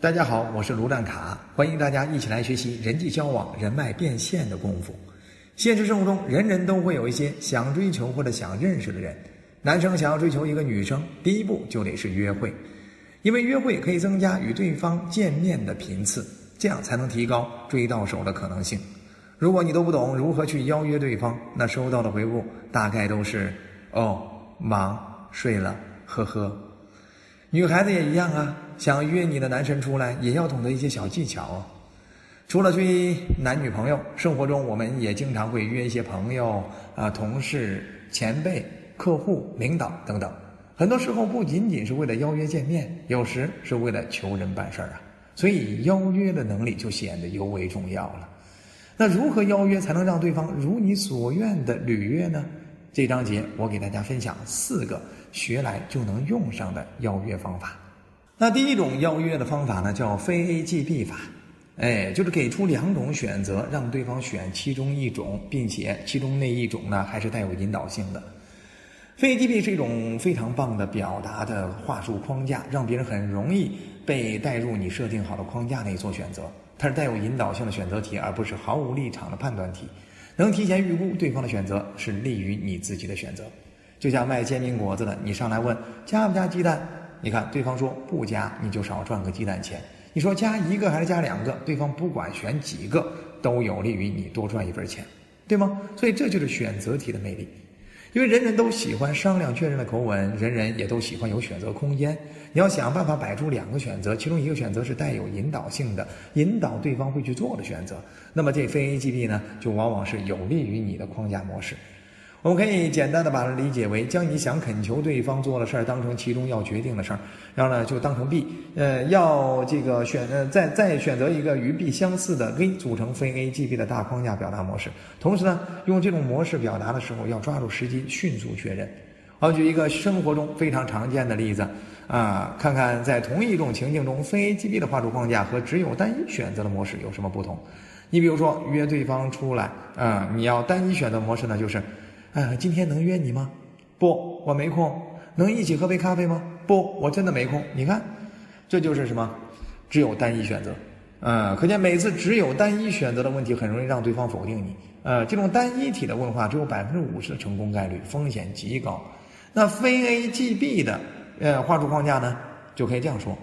大家好，我是卢占卡，欢迎大家一起来学习人际交往、人脉变现的功夫。现实生活中，人人都会有一些想追求或者想认识的人。男生想要追求一个女生，第一步就得是约会，因为约会可以增加与对方见面的频次，这样才能提高追到手的可能性。如果你都不懂如何去邀约对方，那收到的回复大概都是“哦，忙，睡了，呵呵”。女孩子也一样啊。想约你的男神出来，也要懂得一些小技巧哦。除了追男女朋友，生活中我们也经常会约一些朋友啊、同事、前辈、客户、领导等等。很多时候不仅仅是为了邀约见面，有时是为了求人办事儿啊。所以邀约的能力就显得尤为重要了。那如何邀约才能让对方如你所愿的履约呢？这章节我给大家分享四个学来就能用上的邀约方法。那第一种邀约的方法呢，叫非 A 即 B 法，哎，就是给出两种选择，让对方选其中一种，并且其中那一种呢，还是带有引导性的。非 A 即 B 是一种非常棒的表达的话术框架，让别人很容易被带入你设定好的框架内做选择。它是带有引导性的选择题，而不是毫无立场的判断题，能提前预估对方的选择，是利于你自己的选择。就像卖煎饼果子的，你上来问加不加鸡蛋？你看，对方说不加，你就少赚个鸡蛋钱。你说加一个还是加两个，对方不管选几个，都有利于你多赚一份钱，对吗？所以这就是选择题的魅力。因为人人都喜欢商量确认的口吻，人人也都喜欢有选择空间。你要想办法摆出两个选择，其中一个选择是带有引导性的，引导对方会去做的选择，那么这非 A 即 B 呢，就往往是有利于你的框架模式。我们可以简单的把它理解为，将你想恳求对方做的事儿当成其中要决定的事儿，然后呢就当成 B，呃，要这个选呃再再选择一个与 B 相似的 A 组成非 A 即 B 的大框架表达模式。同时呢，用这种模式表达的时候，要抓住时机，迅速确认。好，举一个生活中非常常见的例子啊，看看在同一种情境中，非 A 即 B 的话术框架和只有单一选择的模式有什么不同？你比如说约对方出来啊，你要单一选择模式呢，就是。哎，今天能约你吗？不，我没空。能一起喝杯咖啡吗？不，我真的没空。你看，这就是什么？只有单一选择。嗯，可见每次只有单一选择的问题，很容易让对方否定你。呃，这种单一体的问话只有百分之五十的成功概率，风险极高。那非 A 即 B 的呃话术框架呢，就可以这样说：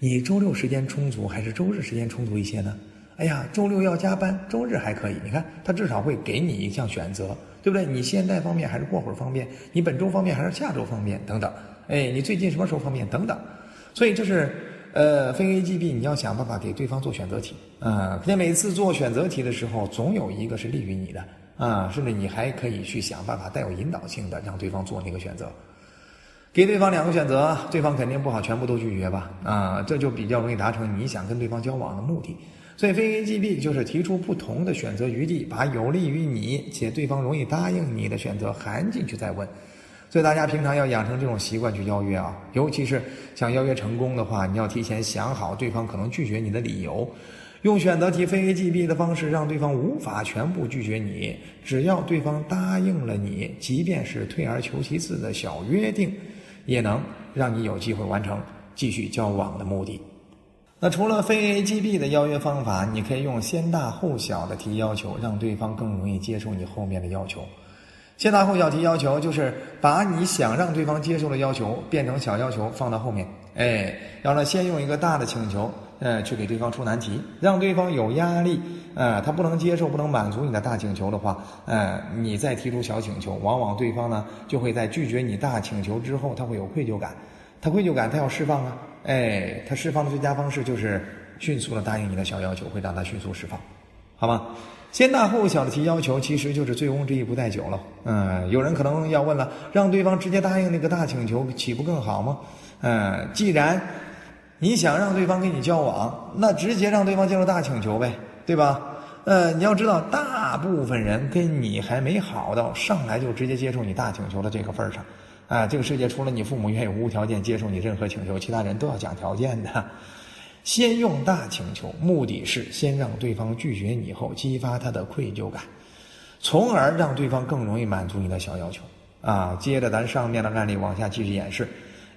你周六时间充足还是周日时间充足一些呢？哎呀，周六要加班，周日还可以。你看，他至少会给你一项选择。对不对？你现在方便还是过会儿方便？你本周方便还是下周方便？等等。哎，你最近什么时候方便？等等。所以这是呃非 A G B，你要想办法给对方做选择题。啊，可见每次做选择题的时候，总有一个是利于你的啊，甚至你还可以去想办法带有引导性的，让对方做那个选择。给对方两个选择，对方肯定不好全部都拒绝吧？啊，这就比较容易达成你想跟对方交往的目的。所以非 A 即 B 就是提出不同的选择余地，把有利于你且对方容易答应你的选择含进去再问。所以大家平常要养成这种习惯去邀约啊，尤其是想邀约成功的话，你要提前想好对方可能拒绝你的理由，用选择题非 A 即 B 的方式让对方无法全部拒绝你。只要对方答应了你，即便是退而求其次的小约定，也能让你有机会完成继续交往的目的。那除了非 A 即 B 的邀约方法，你可以用先大后小的提要求，让对方更容易接受你后面的要求。先大后小提要求，就是把你想让对方接受的要求变成小要求放到后面。哎，然后呢，先用一个大的请求，呃，去给对方出难题，让对方有压力。呃，他不能接受、不能满足你的大请求的话，呃，你再提出小请求，往往对方呢就会在拒绝你大请求之后，他会有愧疚感。他愧疚感，他要释放啊。哎，他释放的最佳方式就是迅速的答应你的小要求，会让他迅速释放，好吗？先大后小的提要求，其实就是醉翁之意不在酒了。嗯，有人可能要问了，让对方直接答应那个大请求，岂不更好吗？嗯，既然你想让对方跟你交往，那直接让对方接受大请求呗，对吧？呃，你要知道，大部分人跟你还没好到上来就直接接受你大请求的这个份儿上。啊，这个世界除了你父母愿意无条件接受你任何请求，其他人都要讲条件的。先用大请求，目的是先让对方拒绝你后，激发他的愧疚感，从而让对方更容易满足你的小要求。啊，接着咱上面的案例往下继续演示。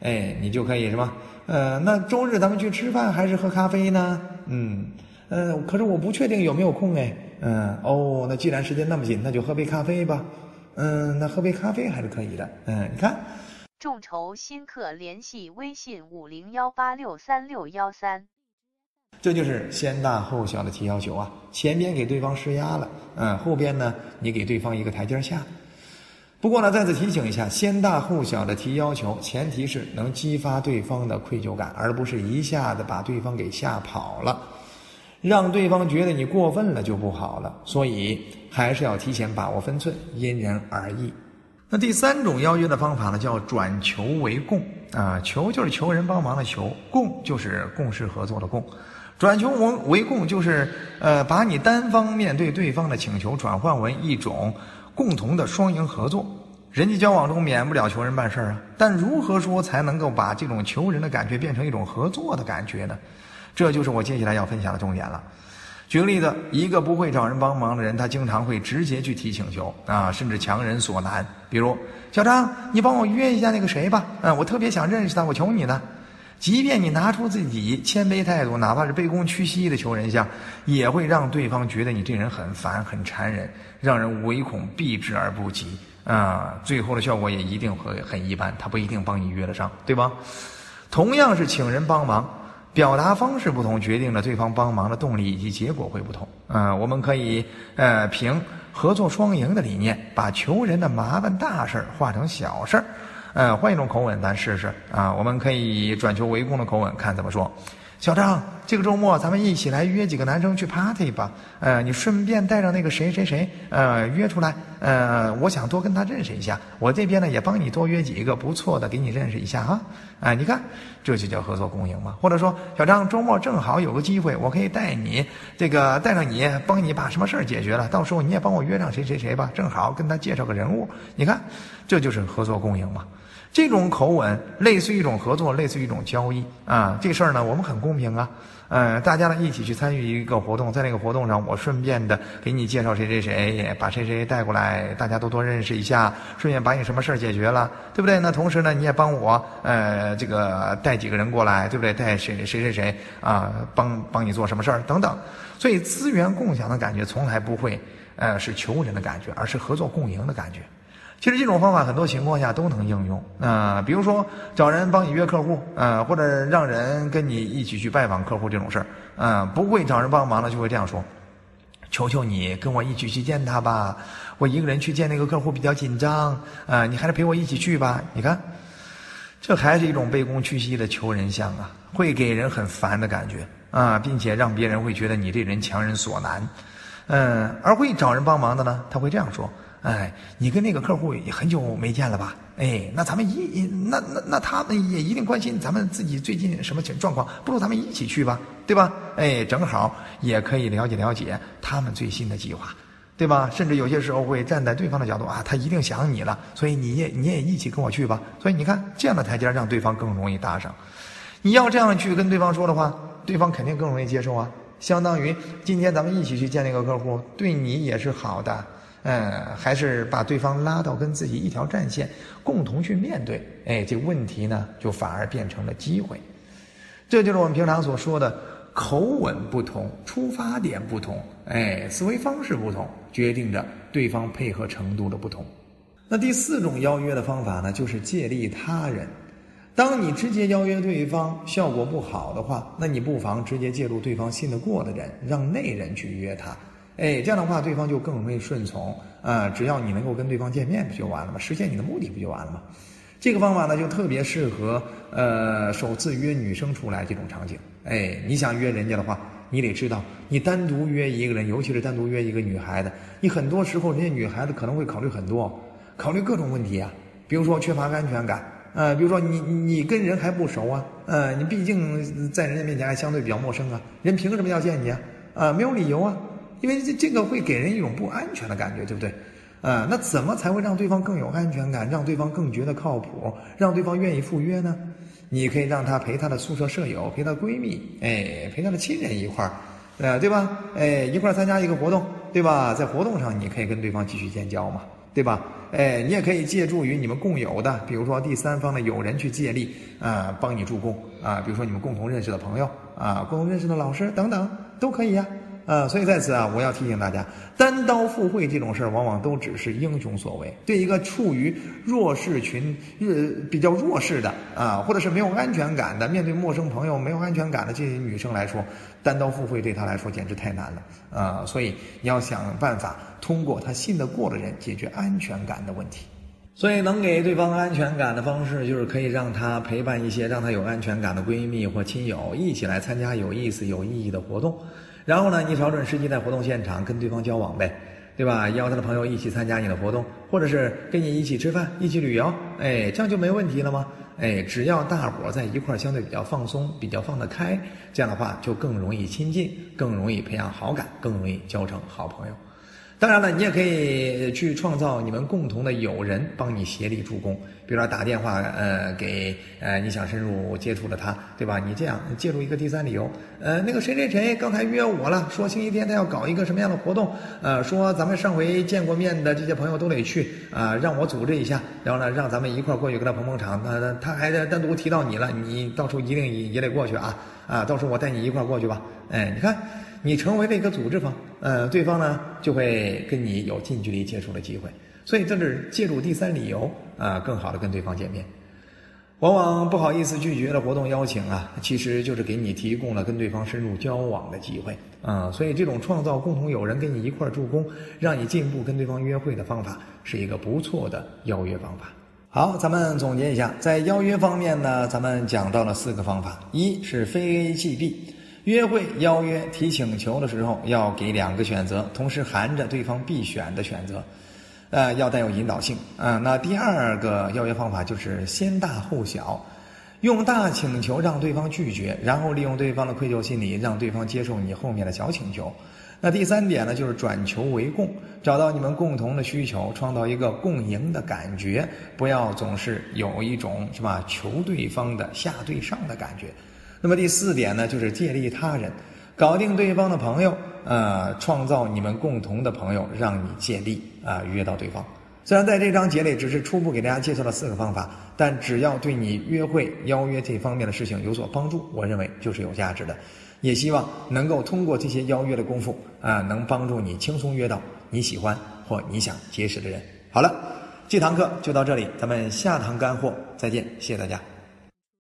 哎，你就可以什么？呃，那周日咱们去吃饭还是喝咖啡呢？嗯，呃，可是我不确定有没有空哎。嗯，哦，那既然时间那么紧，那就喝杯咖啡吧。嗯，那喝杯咖啡还是可以的。嗯，你看。众筹新客联系微信五零幺八六三六幺三。这就是先大后小的提要求啊，前边给对方施压了，嗯，后边呢你给对方一个台阶下。不过呢，再次提醒一下，先大后小的提要求，前提是能激发对方的愧疚感，而不是一下子把对方给吓跑了，让对方觉得你过分了就不好了。所以还是要提前把握分寸，因人而异。那第三种邀约的方法呢，叫转求为共啊，求就是求人帮忙的求，共就是共事合作的共。转求为为共，就是呃，把你单方面对对方的请求转换为一种共同的双赢合作。人际交往中免不了求人办事儿啊，但如何说才能够把这种求人的感觉变成一种合作的感觉呢？这就是我接下来要分享的重点了。举个例子，一个不会找人帮忙的人，他经常会直接去提请求啊，甚至强人所难。比如，小张，你帮我约一下那个谁吧，嗯，我特别想认识他，我求你呢。即便你拿出自己谦卑态度，哪怕是卑躬屈膝的求人下，也会让对方觉得你这人很烦、很缠人，让人唯恐避之而不及啊！最后的效果也一定会很一般，他不一定帮你约得上，对吧？同样是请人帮忙，表达方式不同，决定了对方帮忙的动力以及结果会不同。嗯，我们可以呃凭合作双赢的理念，把求人的麻烦大事儿化成小事儿。嗯，换一种口吻，咱试试啊！我们可以转求为攻的口吻，看怎么说。小张，这个周末咱们一起来约几个男生去 party 吧。呃，你顺便带上那个谁谁谁，呃，约出来。呃，我想多跟他认识一下。我这边呢也帮你多约几个不错的，给你认识一下哈。啊，你看，这就叫合作共赢嘛。或者说，小张周末正好有个机会，我可以带你这个带上你，帮你把什么事儿解决了。到时候你也帮我约上谁谁谁吧，正好跟他介绍个人物。你看，这就是合作共赢嘛。这种口吻类似于一种合作，类似于一种交易啊。这事儿呢，我们很公平啊。嗯，大家呢一起去参与一个活动，在那个活动上，我顺便的给你介绍谁谁谁，把谁谁带过来，大家多多认识一下，顺便把你什么事儿解决了，对不对？那同时呢，你也帮我呃这个带几个人过来，对不对？带谁谁谁谁啊，帮帮你做什么事儿等等。所以资源共享的感觉从来不会呃是求人的感觉，而是合作共赢的感觉。其实这种方法很多情况下都能应用啊，比如说找人帮你约客户，啊，或者让人跟你一起去拜访客户这种事儿，啊，不会找人帮忙的就会这样说：“求求你跟我一起去见他吧，我一个人去见那个客户比较紧张，啊，你还是陪我一起去吧。”你看，这还是一种卑躬屈膝的求人相啊，会给人很烦的感觉啊，并且让别人会觉得你这人强人所难，嗯，而会找人帮忙的呢，他会这样说。哎，你跟那个客户也很久没见了吧？哎，那咱们一那那那他们也一定关心咱们自己最近什么情状况，不如咱们一起去吧，对吧？哎，正好也可以了解了解他们最新的计划，对吧？甚至有些时候会站在对方的角度啊，他一定想你了，所以你也你也一起跟我去吧。所以你看这样的台阶让对方更容易搭上。你要这样去跟对方说的话，对方肯定更容易接受啊。相当于今天咱们一起去见那个客户，对你也是好的。嗯，还是把对方拉到跟自己一条战线，共同去面对。哎，这问题呢，就反而变成了机会。这就是我们平常所说的口吻不同，出发点不同，哎，思维方式不同，决定着对方配合程度的不同。那第四种邀约的方法呢，就是借力他人。当你直接邀约对方效果不好的话，那你不妨直接介入对方信得过的人，让那人去约他。哎，这样的话，对方就更容易顺从啊！只要你能够跟对方见面，不就完了吗？实现你的目的，不就完了吗？这个方法呢，就特别适合呃首次约女生出来这种场景。哎，你想约人家的话，你得知道，你单独约一个人，尤其是单独约一个女孩子，你很多时候人家女孩子可能会考虑很多，考虑各种问题啊，比如说缺乏安全感，呃，比如说你你跟人还不熟啊，呃，你毕竟在人家面前还相对比较陌生啊，人凭什么要见你啊？啊，没有理由啊。因为这这个会给人一种不安全的感觉，对不对？啊，那怎么才会让对方更有安全感，让对方更觉得靠谱，让对方愿意赴约呢？你可以让他陪他的宿舍舍友，陪他闺蜜，哎，陪他的亲人一块儿，呃，对吧？哎，一块儿参加一个活动，对吧？在活动上你可以跟对方继续建交嘛，对吧？哎，你也可以借助于你们共有的，比如说第三方的友人去借力啊，帮你助攻啊，比如说你们共同认识的朋友啊，共同认识的老师等等，都可以呀。呃，所以在此啊，我要提醒大家，单刀赴会这种事儿，往往都只是英雄所为。对一个处于弱势群、呃比较弱势的啊，或者是没有安全感的，面对陌生朋友没有安全感的这些女生来说，单刀赴会对她来说简直太难了啊！所以你要想办法通过她信得过的人解决安全感的问题。所以，能给对方安全感的方式，就是可以让她陪伴一些让她有安全感的闺蜜或亲友，一起来参加有意思、有意义的活动。然后呢，你找准时机在活动现场跟对方交往呗，对吧？邀他的朋友一起参加你的活动，或者是跟你一起吃饭、一起旅游，哎，这样就没问题了吗？哎，只要大伙在一块儿，相对比较放松、比较放得开，这样的话就更容易亲近，更容易培养好感，更容易交成好朋友。当然了，你也可以去创造你们共同的友人帮你协力助攻，比如说打电话，呃，给呃你想深入接触的他，对吧？你这样借助一个第三理由，呃，那个谁谁谁刚才约我了，说星期天他要搞一个什么样的活动，呃，说咱们上回见过面的这些朋友都得去，啊，让我组织一下，然后呢，让咱们一块儿过去跟他捧捧场，那他还单独提到你了，你到时候一定也得过去啊，啊，到时候我带你一块儿过去吧，哎，你看。你成为了一个组织方，呃，对方呢就会跟你有近距离接触的机会，所以这是借助第三理由啊，更好的跟对方见面。往往不好意思拒绝的活动邀请啊，其实就是给你提供了跟对方深入交往的机会啊。所以这种创造共同友人跟你一块助攻，让你进步跟对方约会的方法，是一个不错的邀约方法。好，咱们总结一下，在邀约方面呢，咱们讲到了四个方法，一是非 A 即 B。约会邀约提请求的时候，要给两个选择，同时含着对方必选的选择，呃，要带有引导性啊。那第二个邀约方法就是先大后小，用大请求让对方拒绝，然后利用对方的愧疚心理，让对方接受你后面的小请求。那第三点呢，就是转求为共，找到你们共同的需求，创造一个共赢的感觉，不要总是有一种是吧求对方的下对上的感觉。那么第四点呢，就是借力他人，搞定对方的朋友，呃，创造你们共同的朋友，让你借力啊，约到对方。虽然在这章节里只是初步给大家介绍了四个方法，但只要对你约会邀约这方面的事情有所帮助，我认为就是有价值的。也希望能够通过这些邀约的功夫啊，能帮助你轻松约到你喜欢或你想结识的人。好了，这堂课就到这里，咱们下堂干货再见，谢谢大家。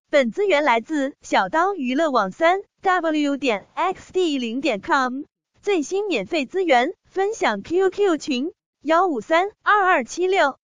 本资源来自小刀娱乐网三 w 点 xd 零点 com 最新免费资源分享 QQ 群幺五三二二七六。